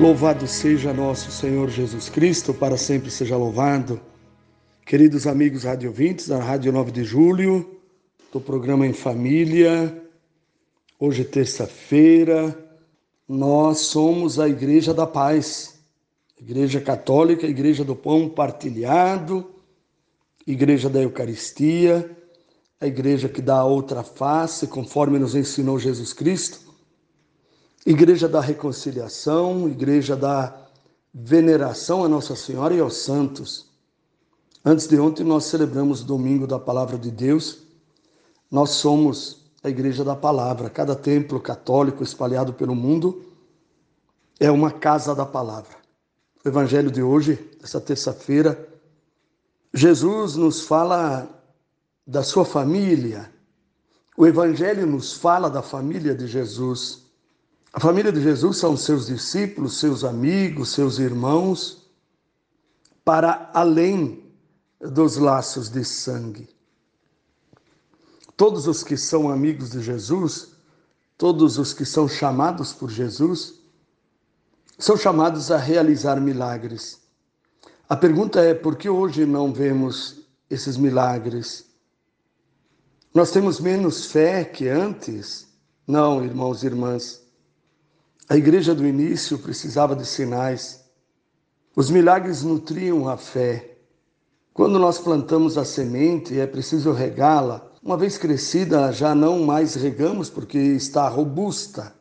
Louvado seja nosso Senhor Jesus Cristo, para sempre seja louvado. Queridos amigos radiovintes da Rádio 9 de Julho, do programa Em Família, hoje terça-feira, nós somos a Igreja da Paz, Igreja Católica, Igreja do Pão Partilhado, Igreja da Eucaristia, a Igreja que dá a outra face, conforme nos ensinou Jesus Cristo Igreja da Reconciliação, Igreja da Veneração a Nossa Senhora e aos Santos. Antes de ontem nós celebramos o domingo da Palavra de Deus. Nós somos a Igreja da Palavra. Cada templo católico espalhado pelo mundo é uma casa da palavra. O Evangelho de hoje, dessa terça-feira, Jesus nos fala da sua família. O Evangelho nos fala da família de Jesus. A família de Jesus são seus discípulos, seus amigos, seus irmãos, para além dos laços de sangue. Todos os que são amigos de Jesus, todos os que são chamados por Jesus, são chamados a realizar milagres. A pergunta é: por que hoje não vemos esses milagres? Nós temos menos fé que antes? Não, irmãos e irmãs. A igreja do início precisava de sinais. Os milagres nutriam a fé. Quando nós plantamos a semente, é preciso regá-la. Uma vez crescida, já não mais regamos porque está robusta.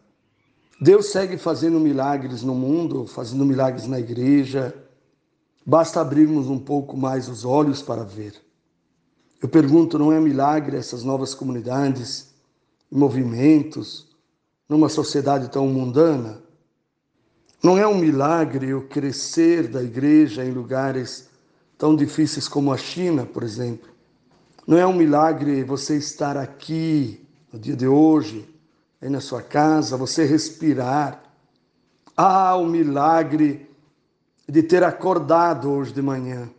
Deus segue fazendo milagres no mundo, fazendo milagres na igreja. Basta abrirmos um pouco mais os olhos para ver. Eu pergunto, não é milagre essas novas comunidades movimentos? Numa sociedade tão mundana. Não é um milagre o crescer da igreja em lugares tão difíceis como a China, por exemplo. Não é um milagre você estar aqui no dia de hoje, aí na sua casa, você respirar. Ah, o milagre de ter acordado hoje de manhã.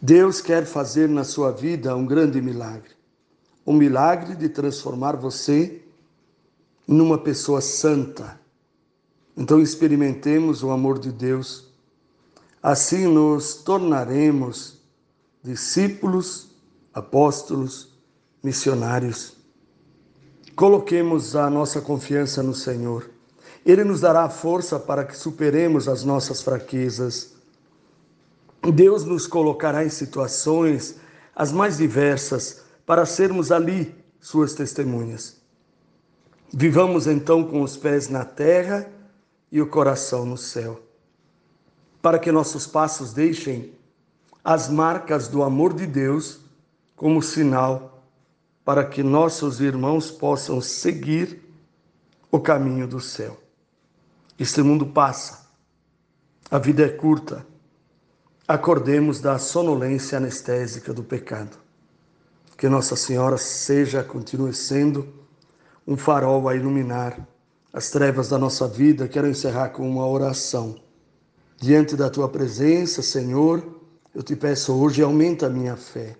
Deus quer fazer na sua vida um grande milagre. Um milagre de transformar você numa pessoa santa. Então experimentemos o amor de Deus. Assim nos tornaremos discípulos, apóstolos, missionários. Coloquemos a nossa confiança no Senhor. Ele nos dará força para que superemos as nossas fraquezas. Deus nos colocará em situações as mais diversas para sermos ali suas testemunhas. Vivamos então com os pés na terra e o coração no céu, para que nossos passos deixem as marcas do amor de Deus como sinal para que nossos irmãos possam seguir o caminho do céu. Este mundo passa, a vida é curta. Acordemos da sonolência anestésica do pecado. Que Nossa Senhora seja, continue sendo, um farol a iluminar as trevas da nossa vida, quero encerrar com uma oração. Diante da tua presença, Senhor, eu te peço hoje, aumenta a minha fé.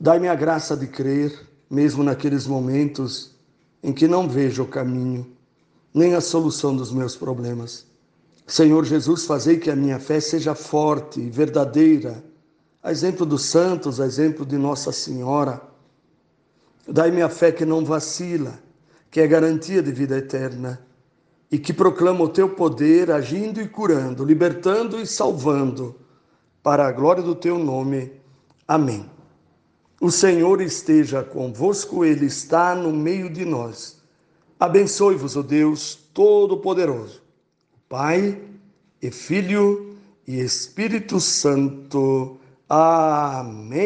Dai-me a graça de crer, mesmo naqueles momentos em que não vejo o caminho, nem a solução dos meus problemas. Senhor Jesus, fazei que a minha fé seja forte e verdadeira, a exemplo dos santos, a exemplo de Nossa Senhora. Dai-me a fé que não vacila, que é garantia de vida eterna e que proclama o teu poder agindo e curando, libertando e salvando, para a glória do teu nome. Amém. O Senhor esteja convosco, Ele está no meio de nós. Abençoe-vos, o Deus Todo-Poderoso, Pai e Filho e Espírito Santo. Amém.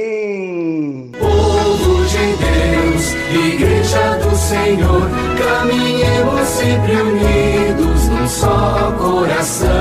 Povo de Deus, Igreja Senhor, caminhemos sempre unidos num só coração.